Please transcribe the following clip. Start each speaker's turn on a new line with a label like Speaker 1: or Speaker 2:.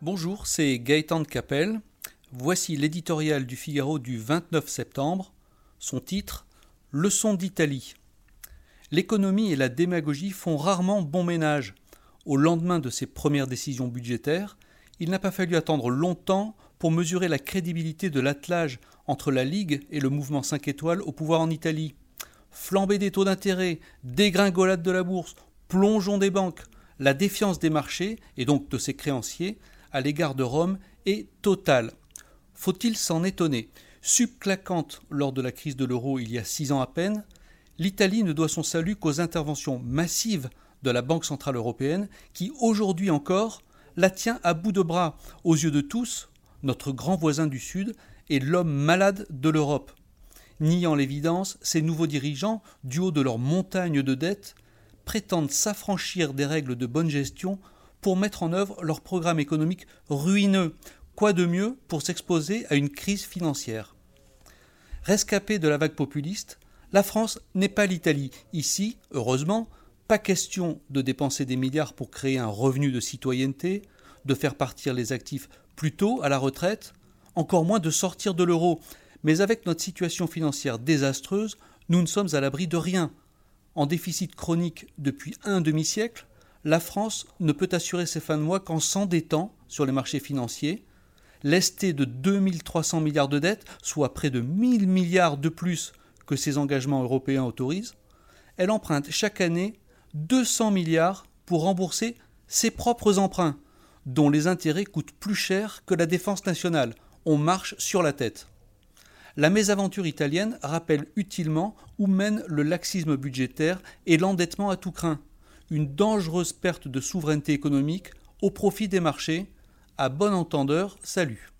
Speaker 1: Bonjour, c'est Gaëtan de Capelle. Voici l'éditorial du Figaro du 29 septembre. Son titre Leçon d'Italie. L'économie et la démagogie font rarement bon ménage. Au lendemain de ses premières décisions budgétaires, il n'a pas fallu attendre longtemps pour mesurer la crédibilité de l'attelage entre la Ligue et le mouvement 5 étoiles au pouvoir en Italie. Flambée des taux d'intérêt, dégringolade de la bourse, plongeon des banques, la défiance des marchés, et donc de ses créanciers, à l'égard de Rome est totale. Faut-il s'en étonner? Subclaquante lors de la crise de l'euro il y a six ans à peine, l'Italie ne doit son salut qu'aux interventions massives de la Banque Centrale Européenne qui, aujourd'hui encore, la tient à bout de bras aux yeux de tous, notre grand voisin du Sud est l'homme malade de l'Europe. Niant l'évidence, ces nouveaux dirigeants, du haut de leur montagne de dettes, prétendent s'affranchir des règles de bonne gestion pour mettre en œuvre leur programme économique ruineux. Quoi de mieux pour s'exposer à une crise financière? Rescapée de la vague populiste, la France n'est pas l'Italie. Ici, heureusement, pas question de dépenser des milliards pour créer un revenu de citoyenneté, de faire partir les actifs plus tôt à la retraite, encore moins de sortir de l'euro. Mais avec notre situation financière désastreuse, nous ne sommes à l'abri de rien. En déficit chronique depuis un demi-siècle, la France ne peut assurer ses fins de mois qu'en s'endettant sur les marchés financiers. Lestée de 2300 milliards de dettes, soit près de 1000 milliards de plus que ses engagements européens autorisent, elle emprunte chaque année 200 milliards pour rembourser ses propres emprunts, dont les intérêts coûtent plus cher que la défense nationale. On marche sur la tête. La mésaventure italienne rappelle utilement où mène le laxisme budgétaire et l'endettement à tout craint une dangereuse perte de souveraineté économique au profit des marchés. À bon entendeur, salut.